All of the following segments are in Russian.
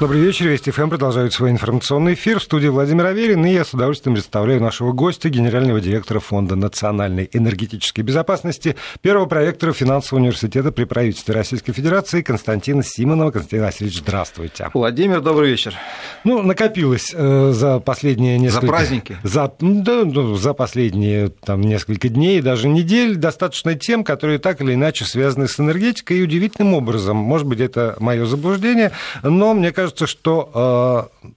Добрый вечер, Вести ФМ продолжает свой информационный эфир. В студии Владимир Аверин, и я с удовольствием представляю нашего гостя, генерального директора Фонда национальной энергетической безопасности, первого проектора финансового университета при правительстве Российской Федерации Константина Симонова. Константин Васильевич, здравствуйте. Владимир, добрый вечер. Ну, накопилось э, за последние несколько... За праздники? За, да, ну, за последние там, несколько дней, даже недель, достаточно тем, которые так или иначе связаны с энергетикой, и удивительным образом, может быть, это мое заблуждение, но мне кажется, кажется, что э,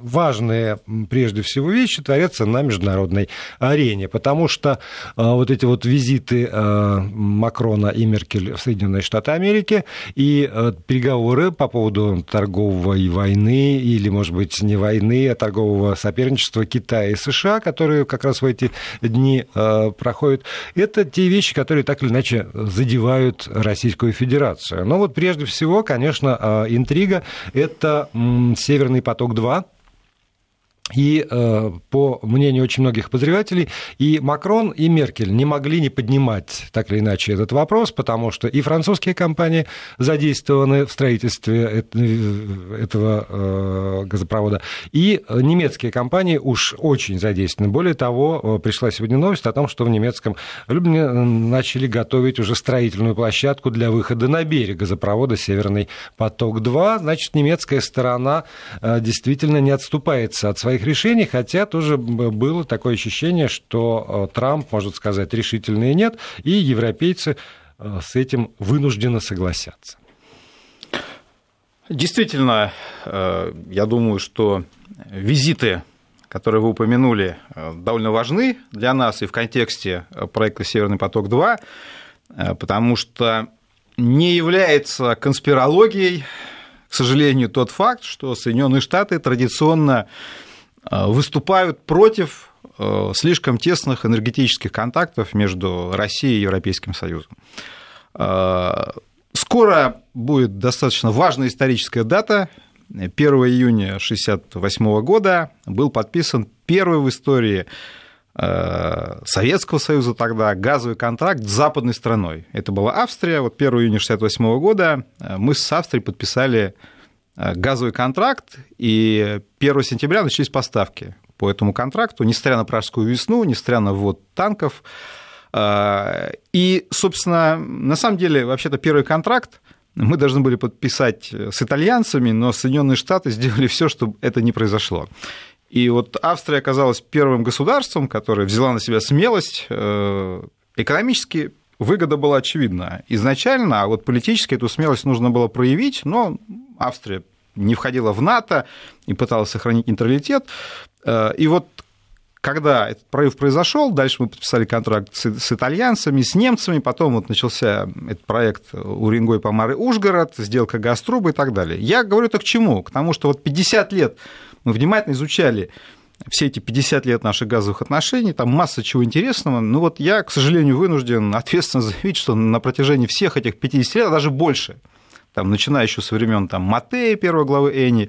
важные, прежде всего, вещи творятся на международной арене, потому что э, вот эти вот визиты э, Макрона и Меркель в Соединенные Штаты Америки и э, переговоры по поводу торговой войны или, может быть, не войны, а торгового соперничества Китая и США, которые как раз в эти дни проходят, это те вещи, которые так или иначе задевают Российскую Федерацию. Но вот прежде всего, конечно, интрига – это «Северный поток-2», и э, по мнению очень многих обозревателей, и Макрон, и Меркель не могли не поднимать так или иначе этот вопрос, потому что и французские компании задействованы в строительстве э, этого э, газопровода, и немецкие компании уж очень задействованы. Более того, пришла сегодня новость о том, что в немецком Люблине начали готовить уже строительную площадку для выхода на берег газопровода «Северный поток-2». Значит, немецкая сторона действительно не отступается от своих своих решений, хотя тоже было такое ощущение, что э, Трамп может сказать решительное нет, и европейцы э, с этим вынуждены согласятся. Действительно, э, я думаю, что визиты, которые вы упомянули, довольно важны для нас и в контексте проекта «Северный поток-2», потому что не является конспирологией, к сожалению, тот факт, что Соединенные Штаты традиционно выступают против э, слишком тесных энергетических контактов между Россией и Европейским Союзом. Э, скоро будет достаточно важная историческая дата. 1 июня 1968 года был подписан первый в истории Советского Союза тогда газовый контракт с западной страной. Это была Австрия. Вот 1 июня 1968 года мы с Австрией подписали Э, газовый контракт, и 1 сентября начались поставки по этому контракту, несмотря на пражскую весну, несмотря на ввод танков. Э, и, собственно, на самом деле, вообще-то первый контракт мы должны были подписать с итальянцами, но Соединенные Штаты сделали все, чтобы это не произошло. И вот Австрия оказалась первым государством, которое взяла на себя смелость э, экономически выгода была очевидна изначально, а вот политически эту смелость нужно было проявить, но Австрия не входила в НАТО и пыталась сохранить нейтралитет. Э, и вот когда этот прорыв произошел, дальше мы подписали контракт с, итальянцами, с немцами, потом вот начался этот проект Уренгой, Помары, Ужгород, сделка Газтруба и так далее. Я говорю это к чему? К тому, что вот 50 лет мы внимательно изучали все эти 50 лет наших газовых отношений, там масса чего интересного. Ну вот я, к сожалению, вынужден ответственно заявить, что на протяжении всех этих 50 лет, а даже больше, там, начиная еще со времен там, Матея, первой главы Эни,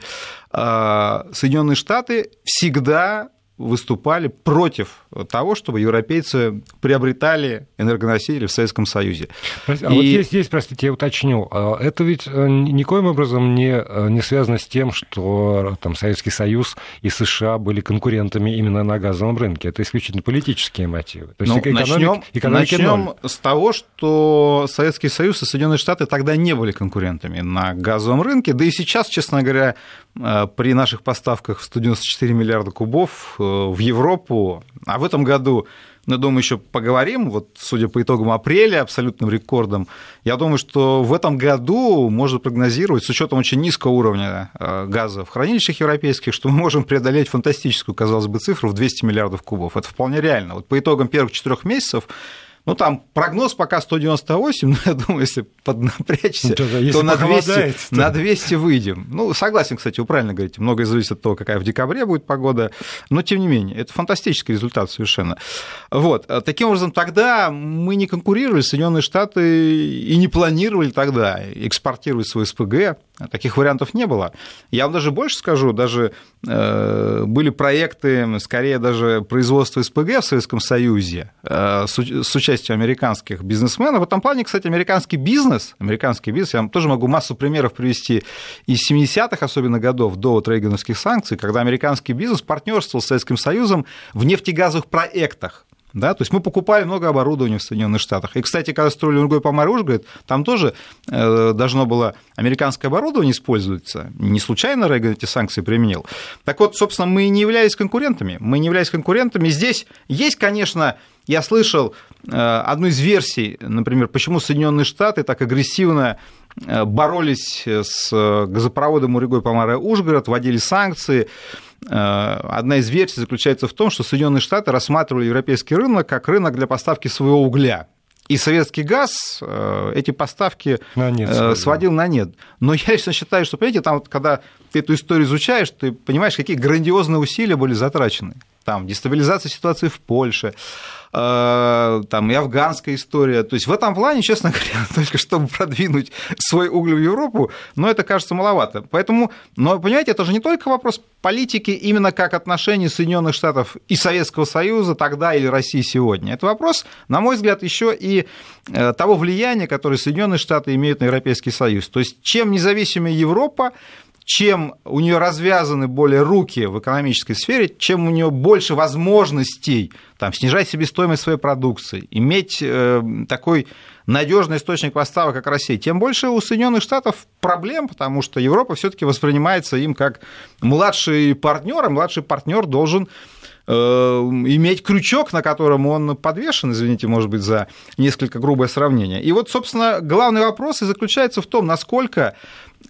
а, Соединенные Штаты всегда выступали против того, чтобы европейцы приобретали энергоносители в Советском Союзе. А и... вот здесь, здесь, простите, я уточню. А это ведь э, никоим образом не, э, не связано с тем, что там, Советский Союз и США были конкурентами именно на газовом рынке. Это исключительно политические мотивы. То есть ну, экономик, начнем, начнем с того, что Советский Союз и Соединенные Штаты тогда не были конкурентами на газовом рынке. Да и сейчас, честно говоря, э, при наших поставках в 194 миллиарда кубов в Европу, а в этом году, ну, думаю, еще поговорим, вот судя по итогам апреля, абсолютным рекордом, я думаю, что в этом году можно прогнозировать, с учетом очень низкого уровня э, газа в хранилищах европейских, что мы можем преодолеть фантастическую, казалось бы, цифру в 200 миллиардов кубов. Это вполне реально. Вот по итогам первых четырех месяцев ну, там прогноз пока 198, но я думаю, если поднапрячься, ну, то на 200, то... на 200 выйдем. Ну, согласен, кстати, вы правильно говорите, многое зависит от того, какая в декабре будет погода, но тем не менее, это фантастический результат совершенно. Вот. Таким образом, тогда мы не конкурировали, Соединенные Штаты и не планировали тогда экспортировать свой СПГ Таких вариантов не было. Я вам даже больше скажу, даже э, были проекты, скорее даже производства СПГ в Советском Союзе э, с, с участием американских бизнесменов. В этом плане, кстати, американский бизнес, американский бизнес, я вам тоже могу массу примеров привести из 70-х, особенно годов, до вот рейгановских санкций, когда американский бизнес партнерствовал с Советским Союзом в нефтегазовых проектах. Да? То есть мы покупали много оборудования в Соединенных Штатах. И, кстати, когда строили Уругвай по морю Ужгород, там тоже э, должно было американское оборудование использоваться. Не случайно Рейган эти санкции применил. Так вот, собственно, мы не являлись конкурентами. Мы не являлись конкурентами. Здесь есть, конечно, я слышал э, одну из версий, например, почему Соединенные Штаты так агрессивно э, боролись с газопроводом Уригой Помара Ужгород, вводили санкции. Э, одна из версий заключается в том, что Соединенные Штаты рассматривали европейский рынок как рынок для поставки своего угля. И советский газ э, эти поставки на нет, э, сводил на нет. Но я лично считаю, что, понимаете, там, когда ты эту историю изучаешь, ты понимаешь, какие грандиозные усилия были затрачены. Там дестабилизация ситуации в Польше, Э, там и афганская история. То есть в этом плане, честно говоря, только чтобы продвинуть свой уголь в Европу, но это кажется маловато. Поэтому, но понимаете, это же не только вопрос политики именно как отношений Соединенных Штатов и Советского Союза тогда или России сегодня. Это вопрос, на мой взгляд, еще и э, того влияния, которое Соединенные Штаты имеют на Европейский Союз. То есть чем независимее Европа, чем у нее развязаны более руки в экономической сфере, чем у нее больше возможностей там, снижать себестоимость своей продукции, иметь э, такой надежный источник поставок, как Россия, тем больше у Соединенных Штатов проблем, потому что Европа все-таки воспринимается им как младший партнер, а младший партнер должен э, иметь крючок, на котором он подвешен, извините, может быть, за несколько грубое сравнение. И вот, собственно, главный вопрос и заключается в том, насколько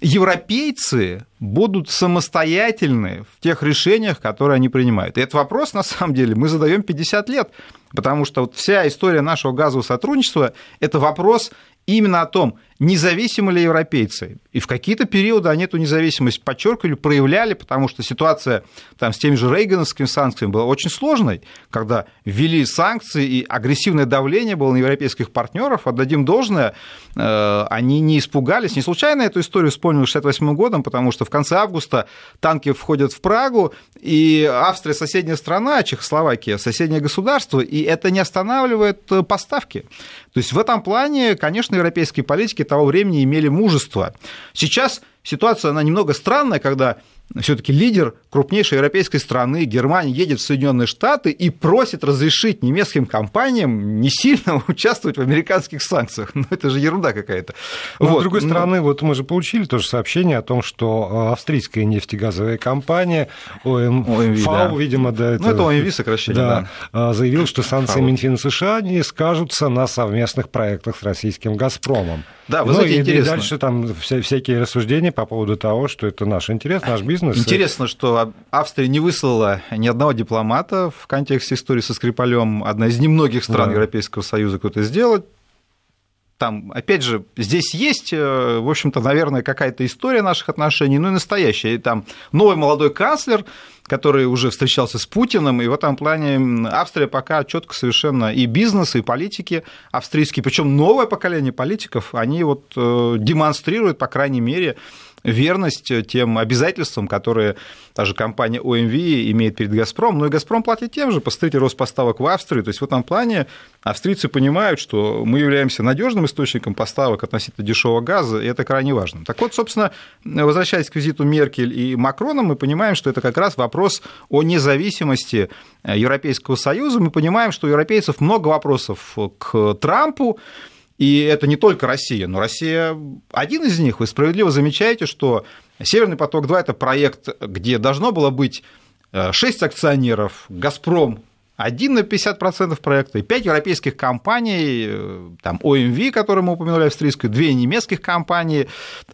европейцы будут самостоятельны в тех решениях, которые они принимают. И этот вопрос, на самом деле, мы задаем 50 лет, потому что вот вся история нашего газового сотрудничества – это вопрос именно о том, независимы ли европейцы. И в какие-то периоды они эту независимость подчеркивали, проявляли, потому что ситуация там, с теми же рейгановскими санкциями была очень сложной, когда ввели санкции и агрессивное давление было на европейских партнеров. Отдадим должное, э, они не испугались. Не случайно эту историю вспомнил 68 годом, потому что в конце августа танки входят в Прагу, и Австрия соседняя страна, Чехословакия соседнее государство, и это не останавливает э, поставки. То есть в этом плане, конечно, европейские политики того времени имели мужество. Сейчас ситуация, она немного странная, когда все-таки лидер крупнейшей европейской страны, Германии, едет в Соединенные Штаты и просит разрешить немецким компаниям не сильно участвовать в американских санкциях. Ну, это же ерунда какая-то. Но, вот. С другой стороны, вот мы же получили тоже сообщение о том, что э, австрийская нефтегазовая компания ОМ... ОМВ, ФАУ, да. видимо, да, это... Ну, это ОМВ сокращение, да, да. заявил, что санкции ФАУ. Минфина США не скажутся на совместных проектах с российским «Газпромом». Да, вы ну, знаете, и, интересно. И дальше там вся, всякие рассуждения по поводу того, что это наш интерес, наш бизнес. Интересно, что Австрия не выслала ни одного дипломата в контексте истории со Скрипалем. Одна из немногих стран да. Европейского Союза, кто это сделать там, опять же, здесь есть, э, в общем-то, наверное, какая-то история наших отношений, ну и настоящая. И там новый молодой канцлер, который уже встречался с Путиным, и в этом плане Австрия пока четко совершенно и бизнес, и политики австрийские, причем новое поколение политиков, они вот э, демонстрируют, по крайней мере, верность тем обязательствам, которые та же компания OMV имеет перед «Газпром», но и «Газпром» платит тем же. Посмотрите рост поставок в Австрию. То есть в этом плане австрийцы понимают, что мы являемся надежным источником поставок относительно дешевого газа, и это крайне важно. Так вот, собственно, возвращаясь к визиту Меркель и Макрона, мы понимаем, что это как раз вопрос о независимости Европейского Союза. Мы понимаем, что у европейцев много вопросов к Трампу, и это не только Россия, но Россия один из них. Вы справедливо замечаете, что Северный поток-2 это проект, где должно было быть 6 э, акционеров, Газпром один на 50% проекта, и 5 европейских компаний, э, там OMV, который мы упомянули, австрийскую, две немецких компании,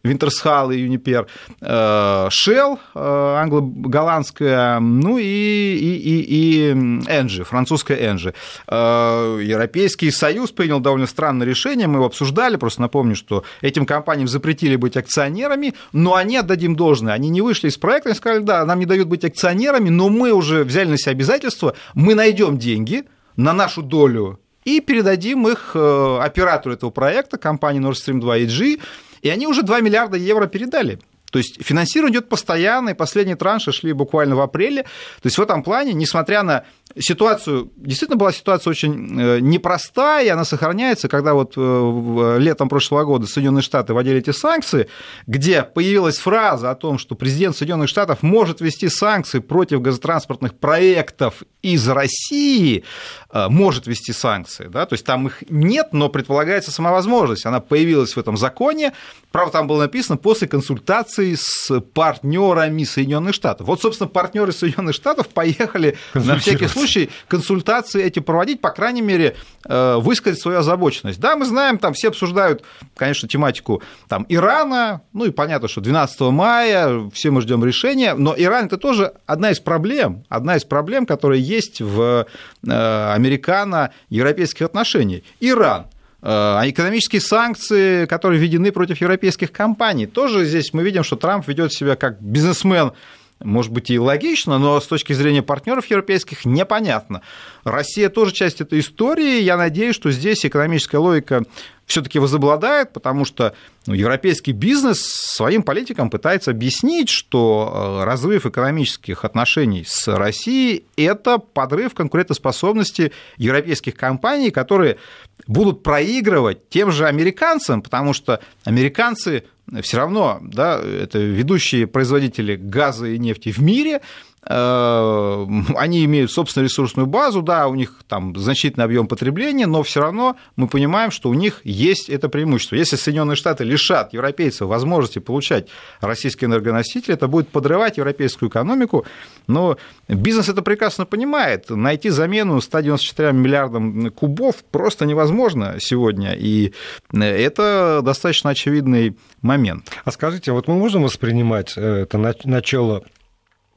Wintershall и Uniper, э, Shell, э, англо-голландская, ну и, и, и, и Engie, французская Engie. Европейский Союз принял довольно странное решение, мы его обсуждали, просто напомню, что этим компаниям запретили быть акционерами, но они, отдадим должное, они не вышли из проекта, они сказали, да, нам не дают быть акционерами, но мы уже взяли на себя обязательства, мы найдем найдем деньги на нашу долю и передадим их э, оператору этого проекта, компании Nord Stream 2 EG, И они уже 2 миллиарда евро передали. То есть финансирование идет постоянно, и последние транши шли буквально в апреле. То есть в этом плане, несмотря на ситуацию, действительно была ситуация очень э, непростая, и она сохраняется, когда вот э, летом прошлого года Соединенные Штаты вводили эти санкции, где появилась фраза о том, что президент Соединенных Штатов может ввести санкции против газотранспортных проектов из России, э, может ввести санкции, да, то есть там их нет, но предполагается сама возможность, она появилась в этом законе, правда, там было написано после консультации с партнерами Соединенных Штатов. Вот, собственно, партнеры Соединенных Штатов поехали на всякий случай консультации эти проводить, по крайней мере, э, высказать свою озабоченность. Да, мы знаем, там все обсуждают, конечно, тематику там, Ирана, ну и понятно, что 12 мая все мы ждем решения, но Иран это тоже одна из проблем, одна из проблем, которая есть в э, американо-европейских отношениях. Иран, а экономические санкции, которые введены против европейских компаний, тоже здесь мы видим, что Трамп ведет себя как бизнесмен может быть, и логично, но с точки зрения партнеров европейских непонятно. Россия тоже часть этой истории. Я надеюсь, что здесь экономическая логика все-таки возобладает, потому что ну, европейский бизнес своим политикам пытается объяснить, что э, разрыв экономических отношений с Россией – это подрыв конкурентоспособности европейских компаний, которые будут проигрывать тем же американцам, потому что американцы все равно, да, это ведущие производители газа и нефти в мире, они имеют собственную ресурсную базу, да, у них там значительный объем потребления, но все равно мы понимаем, что у них есть это преимущество. Если Соединенные Штаты лишат европейцев возможности получать российские энергоносители, это будет подрывать европейскую экономику, но бизнес это прекрасно понимает. Найти замену 194 миллиардам кубов просто невозможно сегодня, и это достаточно очевидный момент. А скажите, вот мы можем воспринимать э, это начало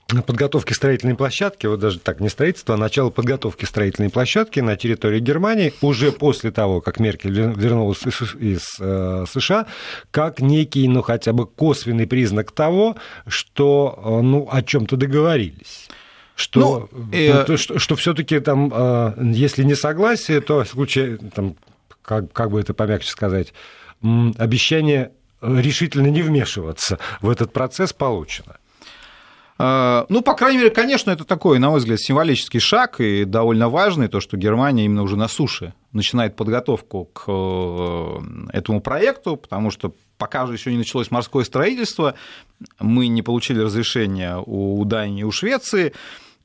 подготовки строительной площадки, вот даже так, не строительство, а начало подготовки строительной площадки на территории Германии уже после того, как Меркель вернулась из э, США, как некий, ну, хотя бы косвенный признак того, что, э, ну, о чем то договорились что, ну, э... что, что все-таки там, э, если не согласие, то в случае, там, как, как бы это помягче сказать, обещание решительно не вмешиваться в этот процесс получено. А, ну, по крайней мере, конечно, это такой, на мой взгляд, символический шаг и довольно важный, то, что Германия именно уже на суше начинает подготовку к э, этому проекту, потому что пока же еще не началось морское строительство, мы не получили разрешения у Дании и у Швеции,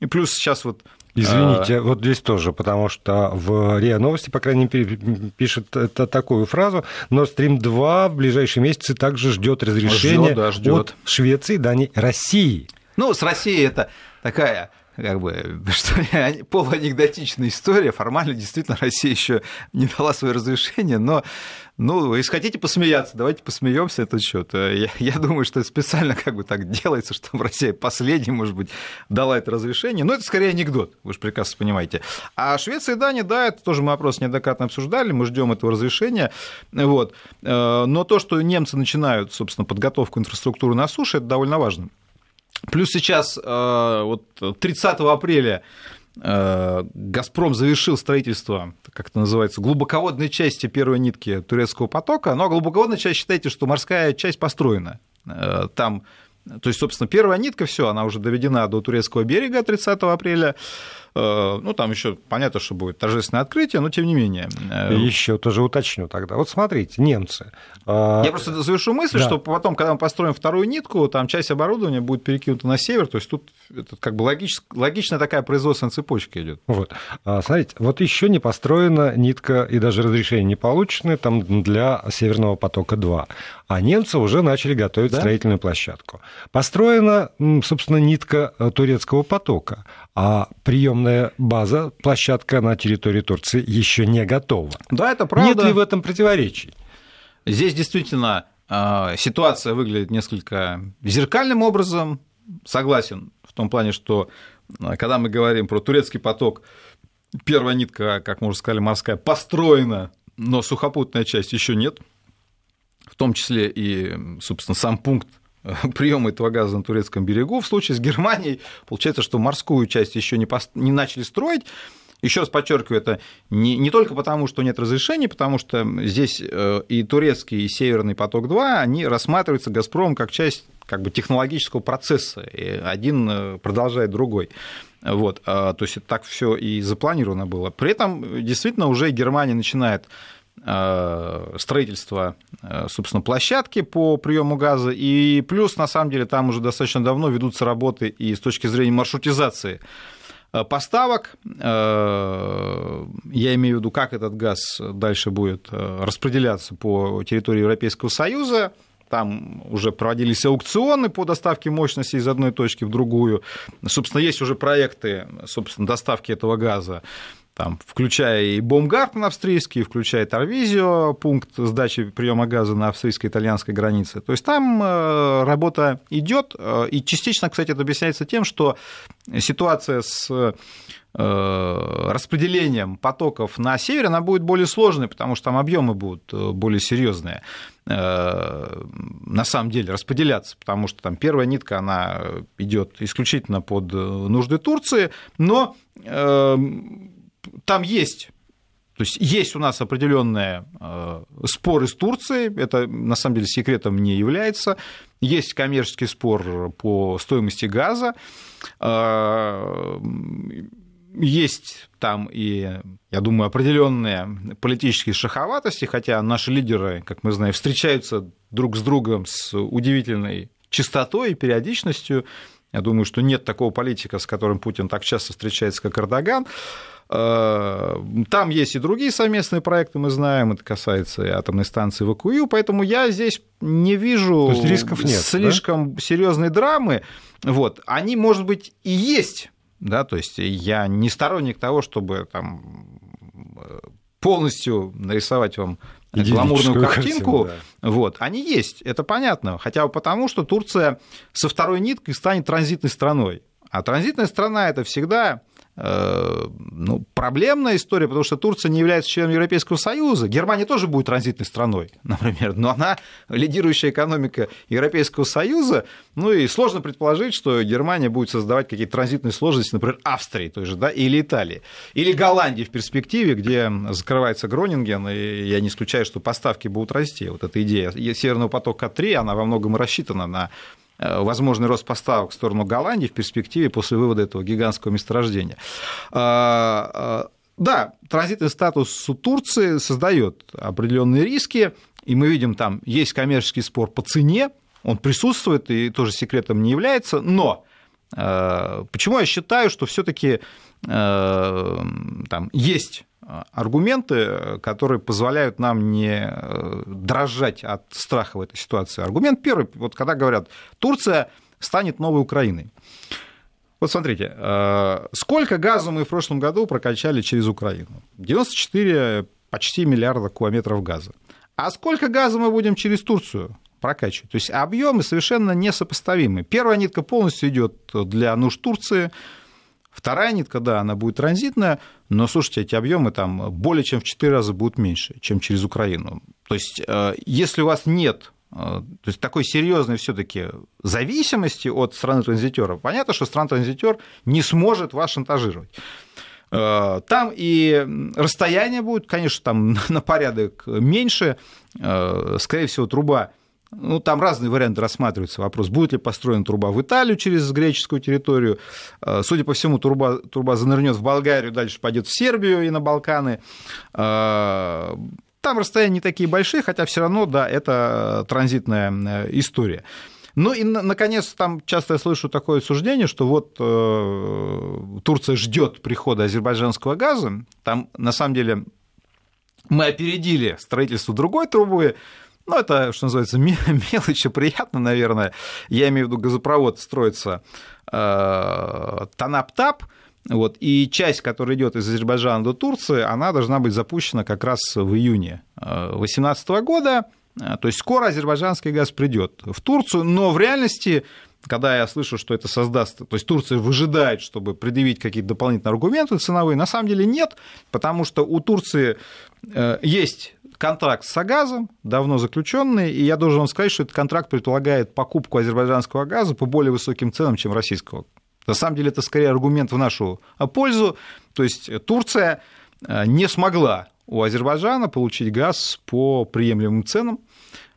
и плюс сейчас вот Извините, а... вот здесь тоже, потому что в РИА Новости, по крайней мере, пишет это такую фразу, но Stream 2 в ближайшие месяцы также ждет разрешения ждет, да, ждет. от Швеции, Дании, России. Ну, с Россией это такая как бы, что полуанекдотичная история. Формально, действительно, Россия еще не дала свое разрешение, но, ну, если хотите посмеяться, давайте посмеемся этот счет. Я, я думаю, что специально как бы так делается, чтобы Россия последняя, может быть, дала это разрешение. Но это скорее анекдот, вы же прекрасно понимаете. А Швеция и Дания, да, это тоже мы вопрос неоднократно обсуждали, мы ждем этого разрешения. Вот. Э, но то, что немцы начинают, собственно, подготовку инфраструктуры на суше, это довольно важно. Плюс сейчас, э, вот 30 апреля э, «Газпром» завершил строительство, как это называется, глубоководной части первой нитки турецкого потока, но глубоководная часть, считайте, что морская часть построена. Э, там, то есть, собственно, первая нитка, все, она уже доведена до турецкого берега 30 апреля, ну, там еще понятно, что будет торжественное открытие, но тем не менее. Э, еще тоже уточню тогда. Вот смотрите, немцы. А, Я просто завершу мысль, да. что потом, когда мы построим вторую нитку, там часть оборудования будет перекинута на север, то есть тут это как бы логич... логичная такая производственная цепочка идет. Вот. А, смотрите, вот еще не построена нитка и даже разрешение не получено там для Северного потока 2. А немцы уже начали готовить да? строительную площадку. Построена, собственно, нитка э, турецкого потока, а приемная база, площадка на территории Турции еще не готова. Да, это правда. Нет ли в этом противоречий? Здесь действительно э, ситуация выглядит несколько зеркальным образом. Согласен в том плане, что э, когда мы говорим про турецкий поток, первая нитка, как мы уже сказали, морская, построена, но сухопутная часть еще нет – в том числе и, собственно, сам пункт э, приема этого газа на турецком берегу. В случае с Германией получается, что морскую часть еще не, пост... не начали строить, Еще раз подчеркиваю, это не, не только потому, что нет разрешений, потому что здесь э, и турецкий, и Северный поток-2, они рассматриваются «Газпромом» как часть как бы, технологического процесса, и один э, продолжает другой. Вот, а, то есть так все и запланировано было. При этом действительно уже Германия начинает э, строительство, собственно, площадки по приему газа, и плюс, на самом деле, там уже достаточно давно ведутся работы и с точки зрения маршрутизации Э, поставок. Э, я имею в виду, как этот газ дальше будет э, распределяться по территории Европейского Союза. Там уже проводились аукционы по доставке мощности из одной точки в другую. Собственно, есть уже проекты собственно, доставки этого газа там, включая и Бомгартен австрийский, включая Торвизио, пункт сдачи приема газа на австрийско-итальянской границе. То есть там э, работа идет, э, и частично, кстати, это объясняется тем, что ситуация с э, распределением потоков на север, она будет более сложной, потому что там объемы будут более серьезные на самом деле распределяться, потому что там первая нитка, она идет исключительно под нужды Турции, но там есть то есть есть у нас определенные э, споры с Турцией, это на самом деле секретом не является. Есть коммерческий спор по стоимости газа. Э, есть там и, я думаю, определенные политические шаховатости, хотя наши лидеры, как мы знаем, встречаются друг с другом с удивительной частотой и периодичностью. Я думаю, что нет такого политика, с которым Путин так часто встречается, как Эрдоган. Э, там есть и другие совместные проекты, мы знаем, это касается и атомной станции ВКУ, поэтому я здесь не вижу рисков нет, слишком да? серьезной драмы. Вот. Они, может быть, и есть, да, то есть я не сторонник того, чтобы там полностью нарисовать вам гламурную картинку, картину, да. вот, они есть, это понятно, хотя бы потому, что Турция со второй ниткой станет транзитной страной. А транзитная страна это всегда Э, ну, проблемная история, потому что Турция не является членом Европейского Союза. Германия тоже будет транзитной страной, например, но она лидирующая экономика Европейского Союза. Ну и сложно предположить, что Германия будет создавать какие-то транзитные сложности, например, Австрии той же, да, или Италии, или Голландии в перспективе, где закрывается Гронинген, и я не исключаю, что поставки будут расти. Вот эта идея Северного потока-3, она во многом рассчитана на Э, возможный рост поставок в сторону Голландии в перспективе после вывода этого гигантского месторождения. А, а, да, транзитный статус у Турции создает определенные риски, и мы видим, там есть коммерческий спор по цене, он присутствует и тоже секретом не является, но э, почему я считаю, что все-таки э, там есть аргументы, которые позволяют нам не э, дрожать от страха в этой ситуации. Аргумент первый, вот когда говорят, Турция станет новой Украиной. Вот смотрите, э, сколько газа мы в прошлом году прокачали через Украину? 94 почти миллиарда кубометров газа. А сколько газа мы будем через Турцию прокачивать? То есть объемы совершенно несопоставимы. Первая нитка полностью идет для нужд Турции, Вторая нитка, да, она будет транзитная, но, слушайте, эти объемы там более чем в 4 раза будут меньше, чем через Украину. То есть, э, если у вас нет э, то есть такой серьезной все-таки зависимости от страны транзитера. Понятно, что страна-транзитер не сможет вас шантажировать. Э, там и расстояние будет, конечно, там на порядок меньше. Скорее всего, труба ну, там разные варианты рассматриваются. Вопрос, будет ли построена труба в Италию через греческую территорию. Э, судя по всему, труба, труба занырнет в Болгарию, дальше пойдет в Сербию и на Балканы. Э, там расстояния не такие большие, хотя все равно, да, это транзитная э, история. Ну и, наконец, там часто я слышу такое суждение, что вот э, Турция ждет прихода азербайджанского газа. Там, на самом деле, мы опередили строительство другой трубы, ну, это, что называется, мелочи, приятно, наверное. Я имею в виду, газопровод строится э, Танап-Тап, вот, и часть, которая идет из Азербайджана до Турции, она должна быть запущена как раз в июне 2018 э, года. Э, то есть скоро азербайджанский газ придет в Турцию, но в реальности когда я слышу, что это создаст, то есть Турция выжидает, чтобы предъявить какие-то дополнительные аргументы ценовые, на самом деле нет, потому что у Турции э, есть контракт с Агазом, давно заключенный, и я должен вам сказать, что этот контракт предполагает покупку азербайджанского газа по более высоким ценам, чем российского На самом деле это скорее аргумент в нашу пользу. То есть Турция не смогла у Азербайджана получить газ по приемлемым ценам.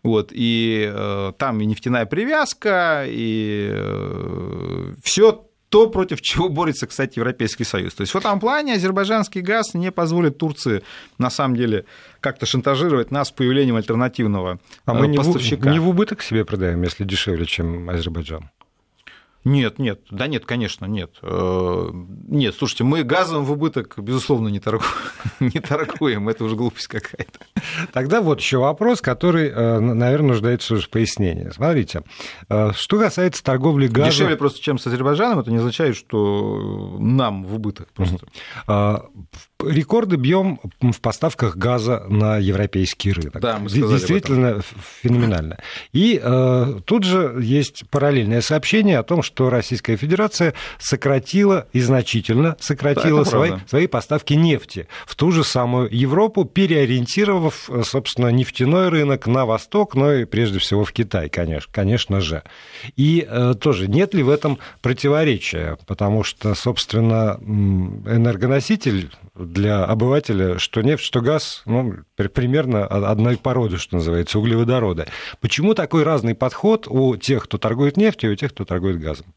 Вот, и э, там и нефтяная привязка, и э, все то, против чего борется, кстати, Европейский Союз. То есть в этом плане азербайджанский газ не позволит Турции, на самом деле, как-то шантажировать нас появлением альтернативного а мы поставщика. не в убыток себе продаем, если дешевле, чем Азербайджан? Нет, нет, да нет, конечно, нет. Э, нет, слушайте, мы газом в убыток, безусловно, не торгуем, не торгуем это уже глупость какая-то. Тогда вот еще вопрос, который, э, наверное, нуждается уже в пояснении. Смотрите, э, что касается торговли газом... Дешевле просто, чем с Азербайджаном, это не означает, что нам в убыток просто. Рекорды бьем в поставках газа на европейский рынок. Да, мы Действительно феноменально. И э, тут же есть параллельное сообщение о том, что Российская Федерация сократила и значительно сократила да, свои, свои поставки нефти в ту же самую Европу, переориентировав, собственно, нефтяной рынок на восток, но и прежде всего в Китай, конечно, конечно же. И э, тоже нет ли в этом противоречия? Потому что, собственно, энергоноситель для обывателя, что нефть, что газ, ну, примерно одной породы, что называется, углеводороды. Почему такой разный подход у тех, кто торгует нефтью, и у тех, кто торгует газом?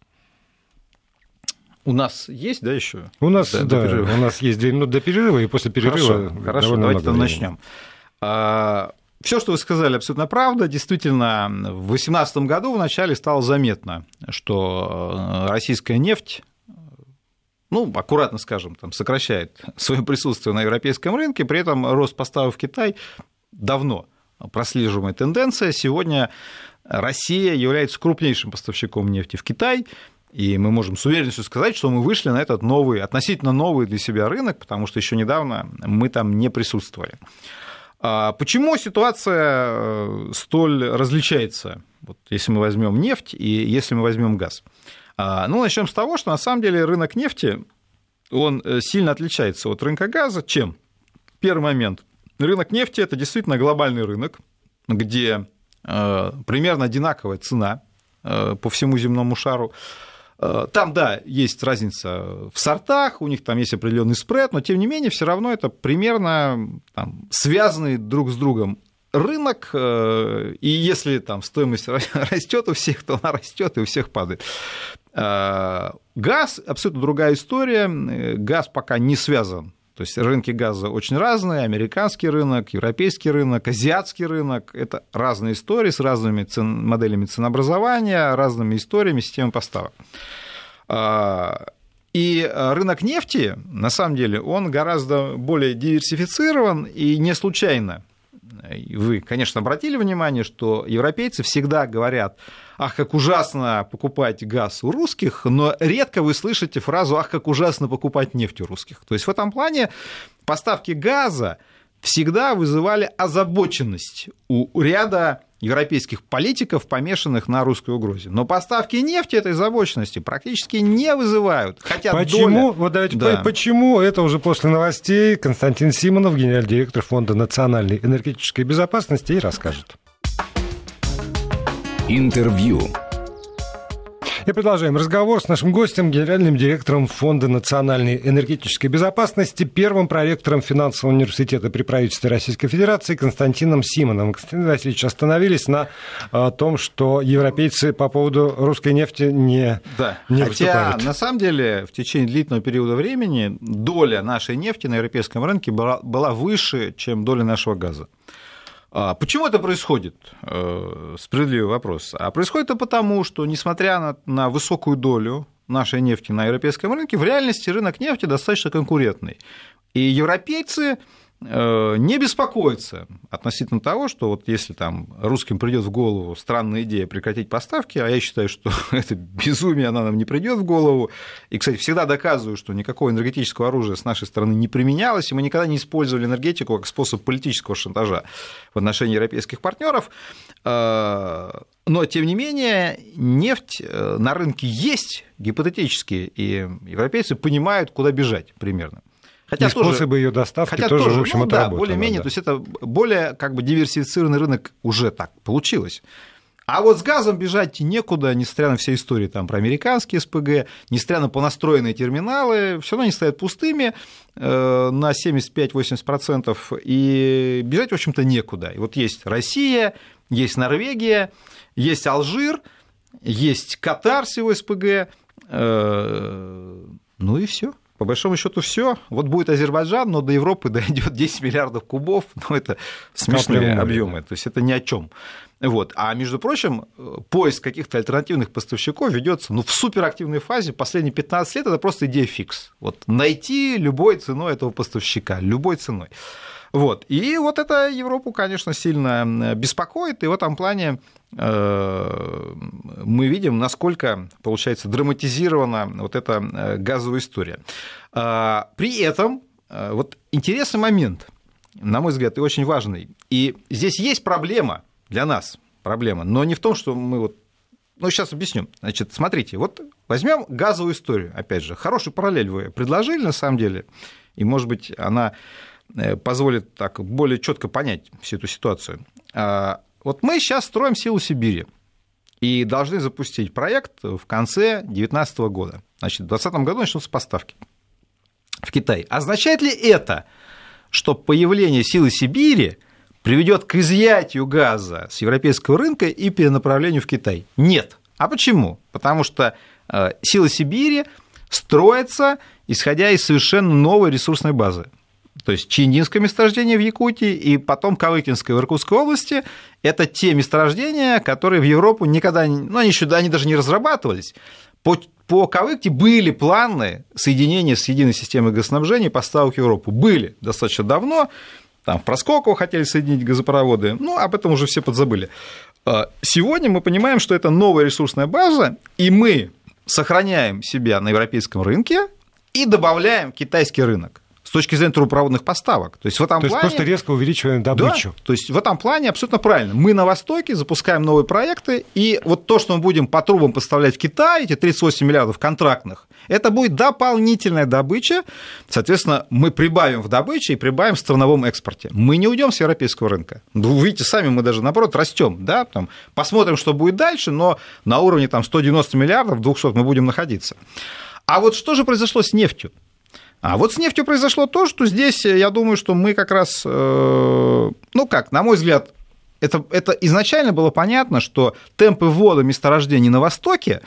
У нас есть, да, еще? У нас, до, да, до у нас есть две минуты до перерыва, и после перерыва. Хорошо, хорошо давайте там начнем. А, все, что вы сказали, абсолютно правда. Действительно, в 2018 году в начале стало заметно, что э, российская нефть ну, аккуратно скажем, там, сокращает свое присутствие на европейском рынке, при этом рост поставок в Китай давно прослеживаемая тенденция. Сегодня Россия является крупнейшим поставщиком нефти в Китай, и мы можем с уверенностью сказать, что мы вышли на этот новый, относительно новый для себя рынок, потому что еще недавно мы там не присутствовали. А почему ситуация э, столь различается, вот если мы возьмем нефть и если мы возьмем газ? А, ну, начнем с того, что на самом деле рынок нефти, он э, сильно отличается от рынка газа. Чем? Первый момент. Рынок нефти – это действительно глобальный рынок, где э, примерно одинаковая цена э, по всему земному шару. Там, да, есть разница в сортах, у них там есть определенный спред, но тем не менее, все равно это примерно там, связанные друг с другом рынок, и если там стоимость растет у всех, то она растет и у всех падает. Э, газ абсолютно другая история. Газ пока не связан. То есть рынки газа очень разные, американский рынок, европейский рынок, азиатский рынок. Это разные истории с разными цен, моделями ценообразования, разными историями системы поставок. Э, и рынок нефти, на самом деле, он гораздо более диверсифицирован и не случайно. Вы, конечно, обратили внимание, что европейцы всегда говорят ах, как ужасно покупать газ у русских, но редко вы слышите фразу ах, как ужасно покупать нефть у русских. То есть в этом плане поставки газа всегда вызывали озабоченность у ряда европейских политиков, помешанных на русской угрозе. Но поставки нефти этой озабоченности практически не вызывают. Хотя почему? Доля... Вот давайте да. почему? Это уже после новостей Константин Симонов, генеральный директор Фонда национальной энергетической безопасности, и расскажет. Интервью. И продолжаем разговор с нашим гостем, генеральным директором Фонда национальной энергетической безопасности, первым проректором финансового университета при правительстве Российской Федерации Константином Симоновым. Константин Васильевич, остановились на а, том, что европейцы по поводу русской нефти не, да. не Хотя, выступают. на самом деле, в течение длительного периода времени доля нашей нефти на европейском рынке была, была выше, чем доля нашего газа. А почему это происходит? Э, справедливый вопрос. А происходит это потому, что, несмотря на, на высокую долю нашей нефти на европейском рынке, в реальности рынок нефти достаточно конкурентный. И европейцы не беспокоиться относительно того, что вот если там русским придет в голову странная идея прекратить поставки, а я считаю, что это безумие, она нам не придет в голову. И, кстати, всегда доказываю, что никакого энергетического оружия с нашей стороны не применялось, и мы никогда не использовали энергетику как способ политического шантажа в отношении европейских партнеров. Э, но, тем не менее, нефть э, на рынке есть гипотетически, и европейцы понимают, куда бежать примерно. Хотя и тоже, способы ее доставки хотя тоже, тоже в общем, ну, да, более-менее, да. то есть это более как бы диверсифицированный рынок уже так получилось. А вот с газом бежать некуда, несмотря на все истории там, про американские СПГ, несмотря на понастроенные терминалы, все равно они стоят пустыми э, на 75-80%, и бежать, в общем-то, некуда. И вот есть Россия, есть Норвегия, есть Алжир, есть Катар с его СПГ, э, ну и все. По большому счету все. Вот будет Азербайджан, но до Европы дойдет 10 миллиардов кубов. Ну, это смешные объемы. То есть это ни о чем. Вот. А между прочим, поиск каких-то альтернативных поставщиков ведется ну, в суперактивной фазе. Последние 15 лет это просто идея фикс. Вот. Найти любой ценой этого поставщика, любой ценой. Вот. И вот это Европу, конечно, сильно беспокоит. И в этом плане э, мы видим, насколько, получается, драматизирована вот эта э, газовая история. А, при этом э, вот интересный момент, на мой взгляд, и очень важный. И здесь есть проблема для нас, проблема, но не в том, что мы вот ну, сейчас объясню. Значит, смотрите, вот возьмем газовую историю, опять же. Хороший параллель вы предложили, на самом деле, и, может быть, она Э, позволит так более четко понять всю эту ситуацию. А, вот мы сейчас строим силу Сибири и должны запустить проект в конце 2019 года. Значит, в 2020 году начнутся поставки в Китай. Означает ли это, что появление силы Сибири приведет к изъятию газа с европейского рынка и перенаправлению в Китай? Нет. А почему? Потому что э, сила Сибири строится, исходя из совершенно новой ресурсной базы. То есть Чиндинское месторождение в Якутии и потом Кавыкинское в Иркутской области – это те месторождения, которые в Европу никогда, ну, они, еще, они даже не разрабатывались. По, по Кавыкте были планы соединения с единой системой газоснабжения и поставок в Европу. Были достаточно давно, там в Проскоково хотели соединить газопроводы, ну, об этом уже все подзабыли. А, сегодня мы понимаем, что это новая ресурсная база, и мы сохраняем себя на европейском рынке и добавляем китайский рынок с точки зрения трубопроводных поставок. То есть в этом то плане... есть просто резко увеличиваем добычу. Да, то есть в этом плане абсолютно правильно. Мы на Востоке запускаем новые проекты, и вот то, что мы будем по трубам поставлять в Китай, эти 38 миллиардов контрактных, это будет дополнительная добыча. Соответственно, мы прибавим в добыче и прибавим в страновом экспорте. Мы не уйдем с европейского рынка. Ну, вы видите, сами мы даже, наоборот, растем. Да? Там, посмотрим, что будет дальше, но на уровне там, 190 миллиардов, 200 мы будем находиться. А вот что же произошло с нефтью? А вот с нефтью произошло то, что здесь, я думаю, что мы как раз, э, ну как, на мой взгляд, это, это изначально было понятно, что темпы ввода месторождений на Востоке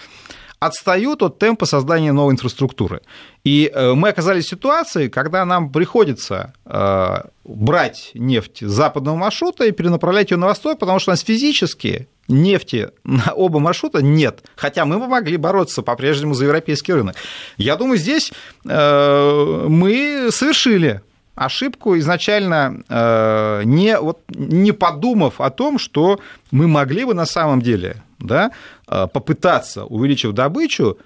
отстают от темпа создания новой инфраструктуры. И э, мы оказались в ситуации, когда нам приходится э, брать нефть с западного маршрута и перенаправлять ее на восток, потому что у нас физически нефти на оба маршрута нет, хотя мы бы могли бороться по-прежнему за европейский рынок. Я думаю, здесь э, мы совершили ошибку изначально э, не, вот, не подумав о том, что мы могли бы на самом деле да, э, попытаться, увеличив добычу,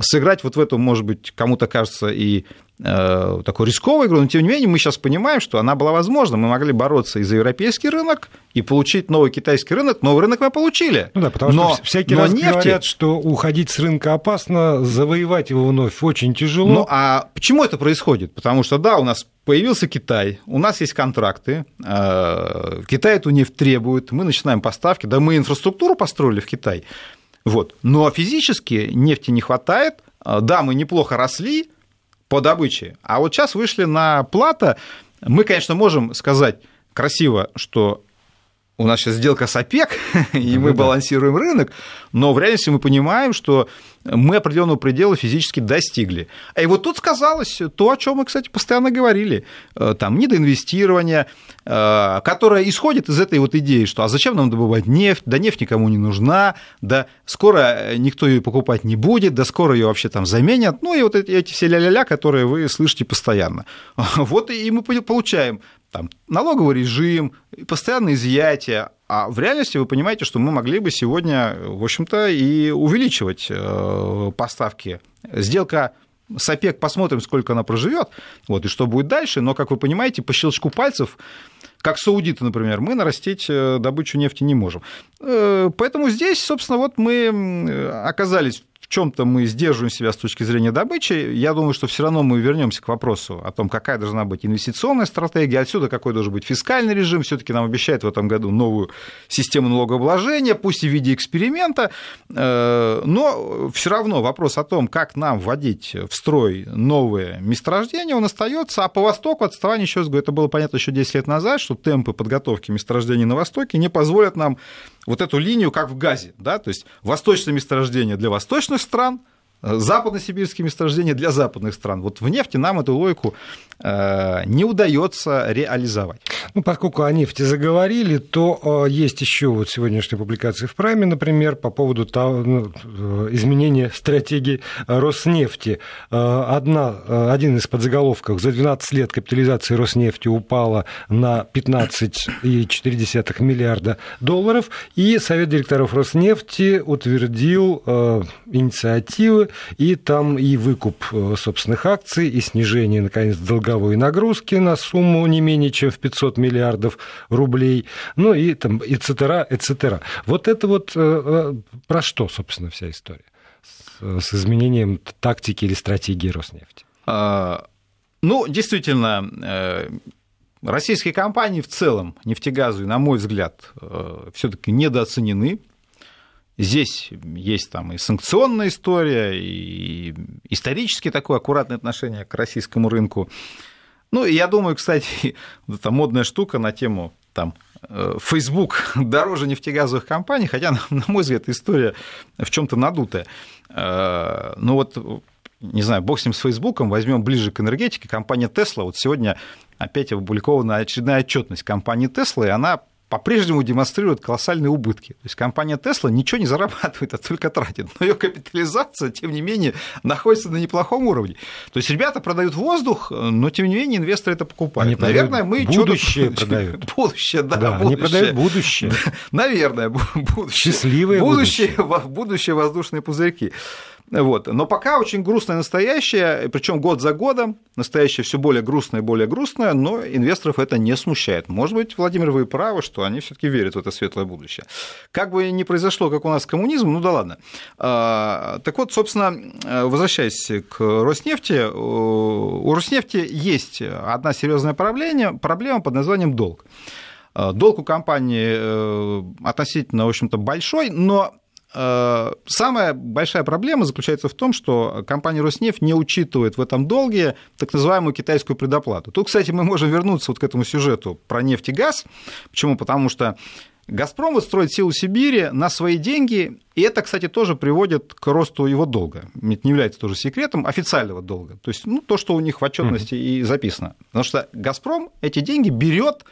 сыграть вот в эту, может быть, кому-то кажется и Э, такой рисковой игру, но тем не менее мы сейчас понимаем, что она была возможна. Мы могли бороться и за европейский рынок, и получить новый китайский рынок. Новый рынок мы получили. Ну да, потому но, что всякий но раз нефти... говорят, что уходить с рынка опасно, завоевать его вновь очень тяжело. Ну а почему это происходит? Потому что да, у нас появился Китай, у нас есть контракты, э, Китай эту нефть требует, мы начинаем поставки, да мы инфраструктуру построили в Китай. Вот. Но физически нефти не хватает, э, да, мы неплохо росли, по добыче. А вот сейчас вышли на плата. Мы, конечно, можем сказать красиво, что у нас сейчас сделка с ОПЕК, и мы балансируем рынок, но в реальности мы понимаем, что мы определенного предела физически достигли. И вот тут сказалось то, о чем мы, кстати, постоянно говорили. Э, там недоинвестирование, э, которое исходит из этой вот идеи, что а зачем нам добывать нефть, да нефть никому не нужна, да скоро никто ее покупать не будет, да скоро ее вообще там заменят. Ну и вот эти, эти все ля-ля-ля, которые вы слышите постоянно. Вот и мы получаем там, налоговый режим, постоянное изъятие, а в реальности вы понимаете, что мы могли бы сегодня, в общем-то, и увеличивать э, поставки. Сделка с ОПЕК, посмотрим, сколько она проживет, вот, и что будет дальше, но, как вы понимаете, по щелчку пальцев как саудиты, например, мы нарастить э, добычу нефти не можем. Э, поэтому здесь, собственно, вот мы оказались чем-то мы сдерживаем себя с точки зрения добычи. Я думаю, что все равно мы вернемся к вопросу о том, какая должна быть инвестиционная стратегия, отсюда какой должен быть фискальный режим. Все-таки нам обещают в этом году новую систему налогообложения, пусть и в виде эксперимента, э, но все равно вопрос о том, как нам вводить в строй новые месторождения, он остается. А по Востоку отставание, еще раз говорю, это было понятно еще 10 лет назад, что темпы подготовки месторождений на Востоке не позволят нам вот эту линию, как в газе, да, то есть восточное месторождение для восточных стран – западно-сибирские месторождения для западных стран. Вот в нефти нам эту логику э, не удается реализовать. Ну, поскольку о нефти заговорили, то э, есть еще вот сегодняшняя публикация в Прайме, например, по поводу того, ну, э, изменения стратегии Роснефти. Одна, один из подзаголовков за 12 лет капитализация Роснефти упала на 15,4 миллиарда долларов, и Совет директоров Роснефти утвердил инициативы и там и выкуп э, собственных акций, и снижение, наконец, долговой нагрузки на сумму не менее чем в 500 миллиардов рублей, ну и там, и цетера, и цетера. Вот это вот э, э, про что, собственно, вся история с, с изменением тактики или стратегии Роснефти? А, ну, действительно, российские компании в целом, нефтегазовые, на мой взгляд, все-таки недооценены Здесь есть там и санкционная история, и исторически такое аккуратное отношение к российскому рынку. Ну, я думаю, кстати, эта модная штука на тему там, э, Facebook дороже нефтегазовых компаний, хотя, на мой взгляд, история в чем-то надутая. Э, ну вот, не знаю, бог с ним с Фейсбуком, возьмем ближе к энергетике, компания Tesla, вот сегодня опять опубликована очередная отчетность компании Tesla, и она по-прежнему демонстрирует колоссальные убытки. То есть компания Tesla ничего не зарабатывает, а только тратит. Но ее капитализация, тем не менее, находится на неплохом уровне. То есть ребята продают воздух, но тем не менее инвесторы это покупают. Они Наверное, мы будущее продают. Будущее, да, да будущее. Они продают будущее. Наверное, будущее. Счастливое будущее. Будущее, будущее воздушные пузырьки. Вот. Но пока очень грустное настоящее, причем год за годом, настоящее все более грустное и более грустное, но инвесторов это не смущает. Может быть, Владимир, вы правы, что они все-таки верят в это светлое будущее. Как бы ни произошло, как у нас коммунизм, ну да ладно. А, так вот, собственно, возвращаясь к Роснефти, у Роснефти есть одна серьезная проблема, проблема под названием долг. Долг у компании э, относительно, в общем-то, большой, но самая большая проблема заключается в том, что компания Роснефть не учитывает в этом долге так называемую китайскую предоплату. Тут, кстати, мы можем вернуться вот к этому сюжету про нефть и газ. Почему? Потому что Газпром вот строит силу Сибири на свои деньги, и это, кстати, тоже приводит к росту его долга. Это не является тоже секретом официального долга. То есть ну, то, что у них в отчетности mm-hmm. и записано. Потому что Газпром эти деньги берет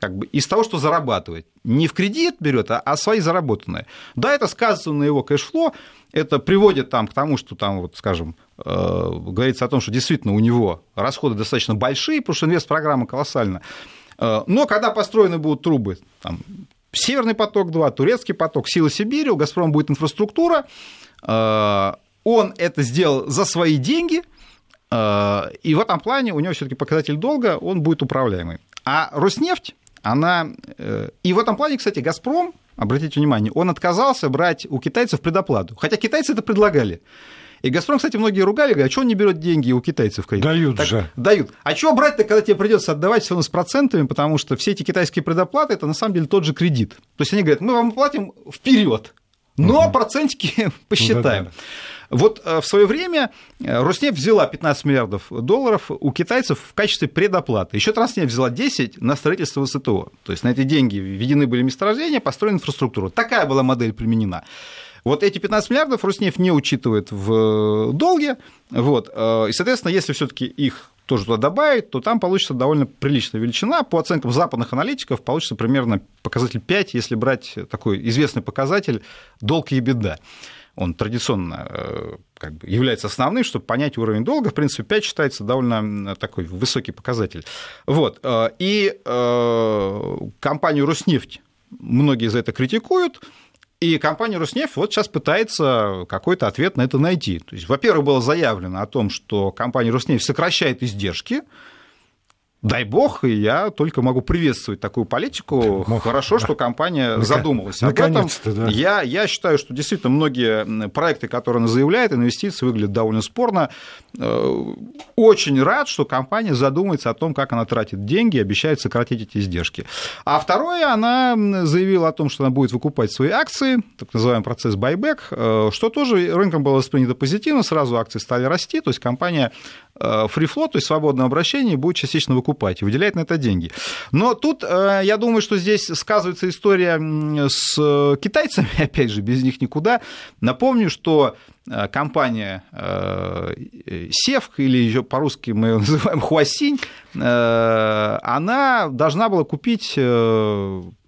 как бы из того, что зарабатывает. Не в кредит берет, а, а свои заработанные. Да, это сказывается на его кэшфло, это приводит там к тому, что там, вот, скажем, э, говорится о том, что действительно у него расходы достаточно большие, потому что инвест-программа колоссальна. Э, но когда построены будут трубы, там, Северный поток-2, Турецкий поток, Сила Сибири, у «Газпрома» будет инфраструктура, э, он это сделал за свои деньги, э, и в этом плане у него все-таки показатель долга, он будет управляемый. А Роснефть, она... Э, и в этом плане, кстати, «Газпром», обратите внимание, он отказался брать у китайцев предоплату. Хотя китайцы это предлагали. И «Газпром», кстати, многие ругали, говорят, а что он не берет деньги у китайцев? Дают так, же. Дают. А что брать-то, когда тебе придется отдавать все равно с процентами, потому что все эти китайские предоплаты, это на самом деле тот же кредит. То есть они говорят, мы вам платим вперед, но угу. процентики посчитаем. Да-да. Вот э, в свое время э, Роснефть взяла 15 миллиардов долларов у китайцев в качестве предоплаты. Еще Транснефть взяла 10 на строительство ВСТО. То есть на эти деньги введены были месторождения, построена инфраструктура. Такая была модель применена. Вот эти 15 миллиардов Роснефть не учитывает в долге. Вот. Э, и, соответственно, если все-таки их тоже туда добавить, то там получится довольно приличная величина. По оценкам западных аналитиков получится примерно показатель 5, если брать такой известный показатель долг и беда он традиционно э, как бы является основным, чтобы понять уровень долга. В принципе, 5 считается довольно такой высокий показатель. Вот. Э, и э, компанию «Роснефть» многие за это критикуют, и компания «Роснефть» вот сейчас пытается какой-то ответ на это найти. То есть, во-первых, было заявлено о том, что компания «Роснефть» сокращает издержки, Дай бог, и я только могу приветствовать такую политику. Ну, Хорошо, что компания Наконец- задумалась об этом. Да. Я, я считаю, что действительно многие проекты, которые она заявляет, инвестиции выглядят довольно спорно. Э, очень рад, что компания задумается о том, как она тратит деньги, обещает сократить эти издержки. А второе, она заявила о том, что она будет выкупать свои акции, так называемый процесс байбек, э, что тоже рынком было воспринято позитивно, сразу акции стали расти, то есть компания free flow, то есть свободное обращение, будет частично выкупать и выделять на это деньги. Но тут, э, я думаю, что здесь сказывается история с китайцами, опять же, без них никуда. Напомню, что э, компания э, Севк, или еще по-русски мы ее называем Хуасинь, она должна была купить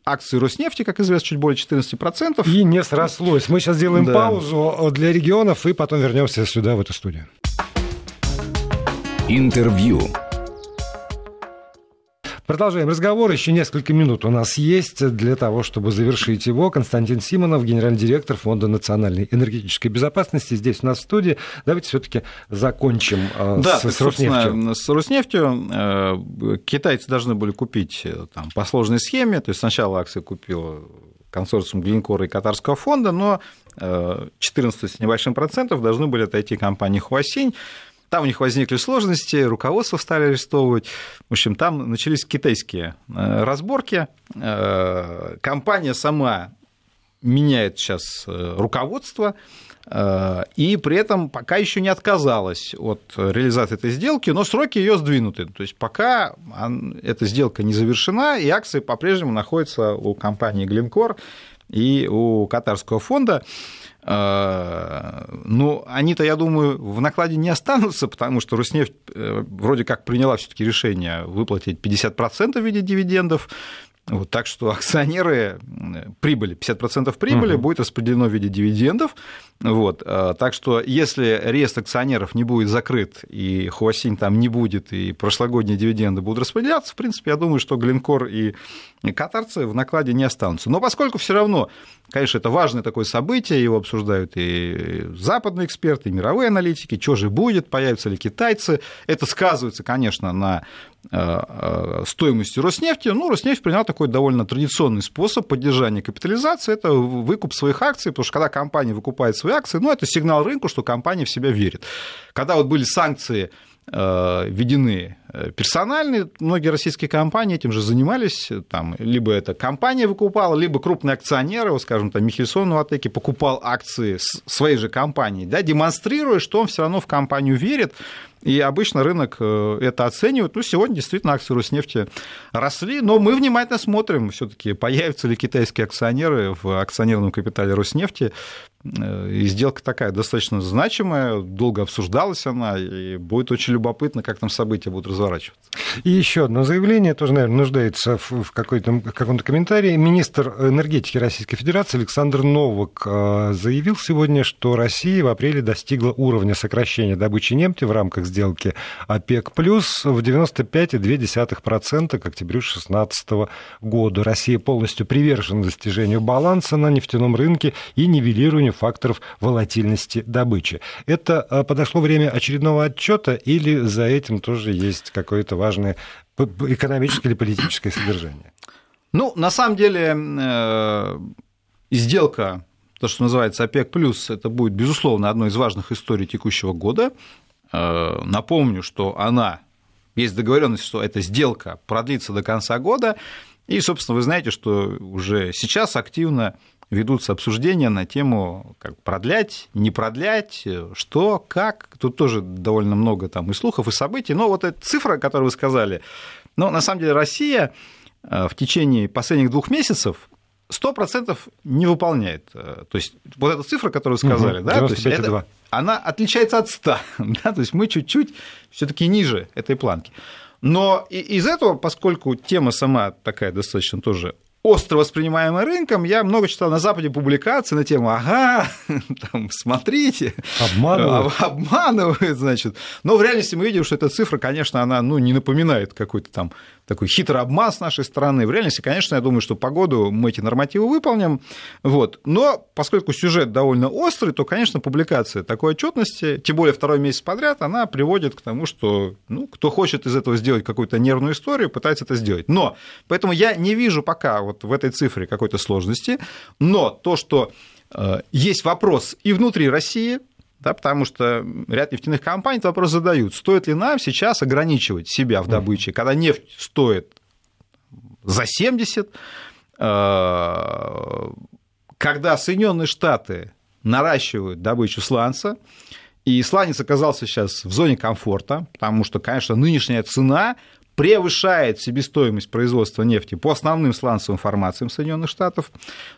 акции Роснефти, как известно, чуть более 14%. И не срослось. Мы сейчас сделаем да. паузу для регионов и потом вернемся сюда, в эту студию. Интервью. Продолжаем разговор. Еще несколько минут у нас есть для того, чтобы завершить его. Константин Симонов, генеральный директор Фонда национальной энергетической безопасности, здесь у нас в студии. Давайте все-таки закончим э, да, с, с Роснефтью. С Роснефтью э, китайцы должны были купить э, там, по сложной схеме. То есть сначала акции купил консорциум Глинкора и Катарского фонда, но 14 с небольшим процентов должны были отойти компании Хуасинь. Там у них возникли сложности, руководство стали арестовывать. В общем, там начались китайские э, разборки. Э, компания сама меняет сейчас э, руководство, и при этом пока еще не отказалась от реализации этой сделки, но сроки ее сдвинуты. То есть пока эта сделка не завершена, и акции по-прежнему находятся у компании Glencore и у катарского фонда. А, ну, они-то, я думаю, в накладе не останутся, потому что Роснефть э, вроде как приняла все-таки решение выплатить 50% в виде дивидендов. Вот, так что акционеры прибыли, 50% прибыли угу. будет распределено в виде дивидендов. Вот, а, так что если реестр акционеров не будет закрыт, и Хуасинь там не будет, и прошлогодние дивиденды будут распределяться, в принципе, я думаю, что Глинкор и катарцы в накладе не останутся. Но поскольку все равно, конечно, это важное такое событие, его обсуждают и западные эксперты, и мировые аналитики, что же будет, появятся ли китайцы, это сказывается, конечно, на э, э, стоимости Роснефти. Ну, Роснефть принял такой довольно традиционный способ поддержания капитализации, это выкуп своих акций, потому что когда компания выкупает свои акции, ну, это сигнал рынку, что компания в себя верит. Когда вот были санкции Э, введены персональные. Многие российские компании этим же занимались. Там, либо это компания выкупала, либо крупные акционеры, вот, скажем, там, Михельсон в Атеке покупал акции своей же компании, да, демонстрируя, что он все равно в компанию верит. И обычно рынок э, это оценивает. Ну, сегодня действительно акции Роснефти росли, но мы внимательно смотрим, все-таки появятся ли китайские акционеры в акционерном капитале Роснефти. Э, и сделка такая достаточно значимая, долго обсуждалась она, и будет очень любопытно, как там события будут разворачиваться. И еще одно заявление, тоже, наверное, нуждается в, какой-то, каком-то комментарии. Министр энергетики Российской Федерации Александр Новак э, заявил сегодня, что Россия в апреле достигла уровня сокращения добычи нефти в рамках сделки ОПЕК+, плюс в 95,2% к октябрю 2016 года. Россия полностью привержена достижению баланса на нефтяном рынке и нивелированию факторов волатильности добычи. Это э, подошло время очередного отчета или за этим тоже есть какое-то важное экономическое или политическое содержание? Ну, на самом деле, э, сделка то, что называется ОПЕК+, это будет, безусловно, одной из важных историй текущего года. Э, напомню, что она, есть договоренность, что эта сделка продлится до конца года, и, собственно, вы знаете, что уже сейчас активно ведутся обсуждения на тему, как продлять, не продлять, что, как. Тут тоже довольно много там и слухов, и событий. Но вот эта цифра, которую вы сказали, но на самом деле Россия э, в течение последних двух месяцев 100% не выполняет. Э, то есть вот эта цифра, которую вы сказали, угу, да, то есть это, она отличается от 100, да, то есть мы чуть-чуть все таки ниже этой планки. Но из этого, поскольку тема сама такая достаточно тоже остро воспринимаемое рынком, я много читал на Западе публикации на тему «Ага, там, смотрите, обманывают. обманывают, значит». Но в реальности мы видим, что эта цифра, конечно, она ну, не напоминает какой-то там такой хитрый обман с нашей стороны. В реальности, конечно, я думаю, что по году мы эти нормативы выполним. Вот. Но поскольку сюжет довольно острый, то, конечно, публикация такой отчетности, тем более второй месяц подряд, она приводит к тому, что ну, кто хочет из этого сделать какую-то нервную историю, пытается это сделать. Но поэтому я не вижу пока вот в этой цифре какой-то сложности. Но то, что э, есть вопрос и внутри России, да, потому что ряд нефтяных компаний этот вопрос задают, стоит ли нам сейчас ограничивать себя в добыче, когда нефть стоит за 70, э, когда Соединенные Штаты наращивают добычу сланца, и сланец оказался сейчас в зоне комфорта, потому что, конечно, нынешняя цена превышает себестоимость производства нефти по основным сланцевым формациям Соединенных Штатов.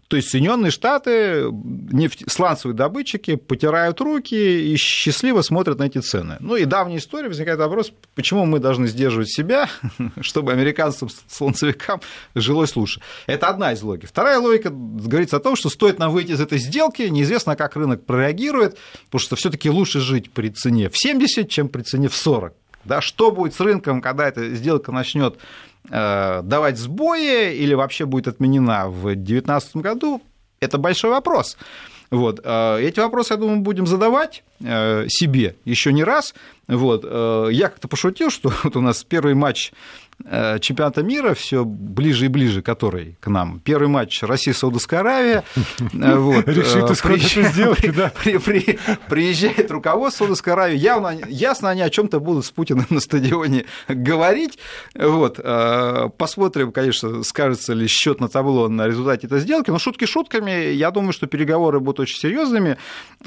То есть Соединенные Штаты, нефть, сланцевые добытчики потирают руки и счастливо смотрят на эти цены. Ну и давняя история, возникает вопрос, почему мы должны сдерживать себя, чтобы американцам, сланцевикам жилось лучше. Это одна из логик. Вторая логика говорится о том, что стоит нам выйти из этой сделки, неизвестно, как рынок прореагирует, потому что все таки лучше жить при цене в 70, чем при цене в 40. Да, что будет с рынком, когда эта сделка начнет э, давать сбои или вообще будет отменена в 2019 году, это большой вопрос. Вот. Э, эти вопросы, я думаю, будем задавать э, себе еще не раз. Вот. Э, я как-то пошутил, что вот у нас первый матч чемпионата мира все ближе и ближе, который к нам. Первый матч Россия-Саудовская Аравия. Э, вот. Решит это сделать, да. Приезжает руководство Саудовской Аравии. Явно, ясно, они о чем то будут с Путиным на стадионе говорить. Вот. Э, посмотрим, конечно, скажется ли счет на табло на результате этой сделки. Но шутки шутками, я думаю, что переговоры будут очень серьезными.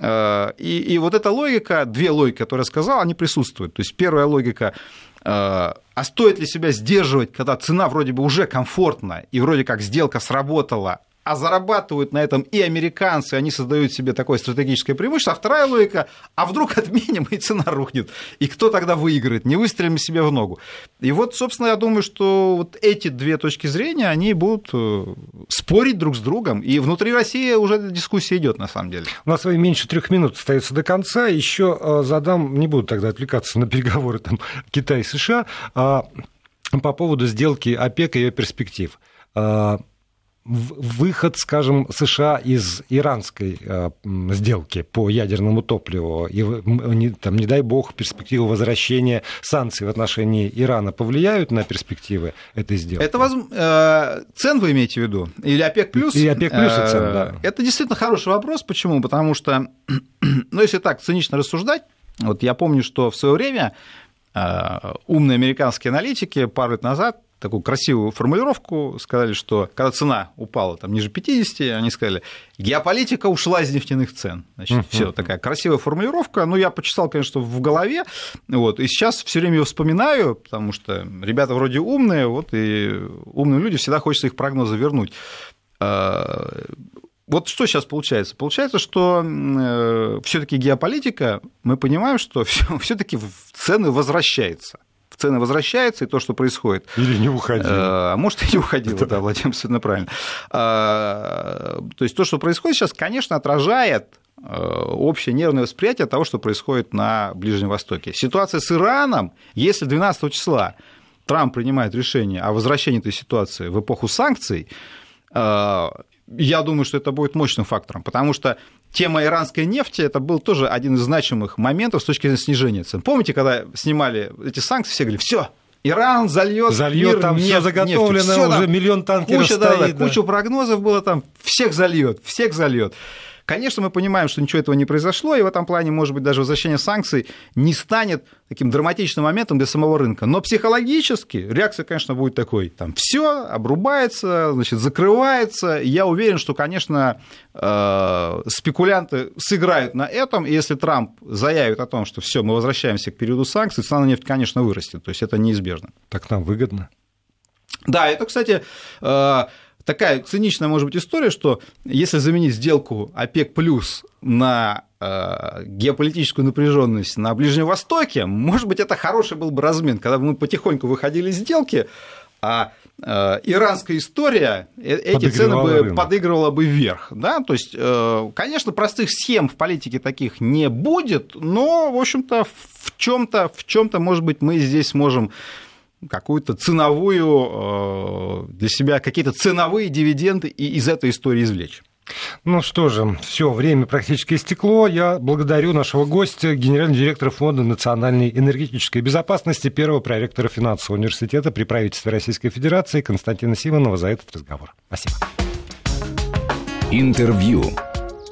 И, и вот эта логика, две логики, которые я сказал, они присутствуют. То есть первая логика а стоит ли себя сдерживать, когда цена вроде бы уже комфортна, и вроде как сделка сработала, а зарабатывают на этом и американцы, они создают себе такое стратегическое преимущество. А вторая логика, а вдруг отменим, и цена рухнет. И кто тогда выиграет? Не выстрелим себе в ногу. И вот, собственно, я думаю, что вот эти две точки зрения, они будут э, спорить друг с другом. И внутри России уже дискуссия идет, на самом деле. У нас меньше трех минут остается до конца. Еще э, задам, не буду тогда отвлекаться на переговоры там, Китай и США, а по поводу сделки ОПЕК и ее перспектив а, выход, скажем, США из иранской э, сделки по ядерному топливу и, не, там, не дай бог, перспективы возвращения санкций в отношении Ирана повлияют на перспективы этой сделки? Это воз... э, цен вы имеете в виду? Или ОПЕК плюс? И ОПЕК плюс и цен, да. Э, это действительно хороший вопрос. Почему? Потому что, ну, если так цинично рассуждать, вот я помню, что в свое время умные американские аналитики пару лет назад такую красивую формулировку, сказали, что когда цена упала там, ниже 50, они сказали, геополитика ушла из нефтяных цен. Значит, uh-huh. все такая красивая формулировка. Ну, я почесал, конечно, в голове, вот, и сейчас все время ее вспоминаю, потому что ребята вроде умные, вот, и умные люди всегда хочется их прогнозы вернуть. А, вот что сейчас получается? Получается, что э, все-таки геополитика, мы понимаем, что все-таки цены возвращаются цены возвращаются, и то, что происходит... Или не уходило. А может, и не уходило, да, Владимир абсолютно правильно. А, то есть то, что происходит сейчас, конечно, отражает э, общее нервное восприятие того, что происходит на Ближнем Востоке. Ситуация с Ираном, если 12 числа Трамп принимает решение о возвращении этой ситуации в эпоху санкций, э, я думаю, что это будет мощным фактором, потому что тема иранской нефти это был тоже один из значимых моментов с точки зрения снижения цен. Помните, когда снимали эти санкции, все говорили, все, Иран зальет, зальет мир, там нефть, все заготовлено, всё, уже миллион танкеров куча, стоит. Да, да. Куча прогнозов было там, всех зальет, всех зальет. Конечно, мы понимаем, что ничего этого не произошло, и в этом плане, может быть, даже возвращение санкций не станет таким драматичным моментом для самого рынка. Но психологически реакция, конечно, будет такой. Там все обрубается, значит, закрывается. Я уверен, что, конечно, э, спекулянты сыграют на этом. И если Трамп заявит о том, что все, мы возвращаемся к периоду санкций, цена на нефть, конечно, вырастет. То есть это неизбежно. Так нам выгодно. Да, это, кстати, э, такая циничная, может быть, история, что если заменить сделку ОПЕК плюс на э, геополитическую напряженность на Ближнем Востоке, может быть, это хороший был бы размен, когда бы мы потихоньку выходили из сделки, а Э, иранская история, э, эти цены бы рынок. подыгрывала бы вверх. Да? То есть, э, конечно, простых схем в политике таких не будет, но, в общем-то, в чем-то, в чем-то, может быть, мы здесь можем какую-то ценовую для себя, какие-то ценовые дивиденды из этой истории извлечь. Ну что же, все, время практически истекло. Я благодарю нашего гостя, генерального директора Фонда национальной энергетической безопасности, первого проректора финансового университета при правительстве Российской Федерации Константина Симонова за этот разговор. Спасибо. Интервью.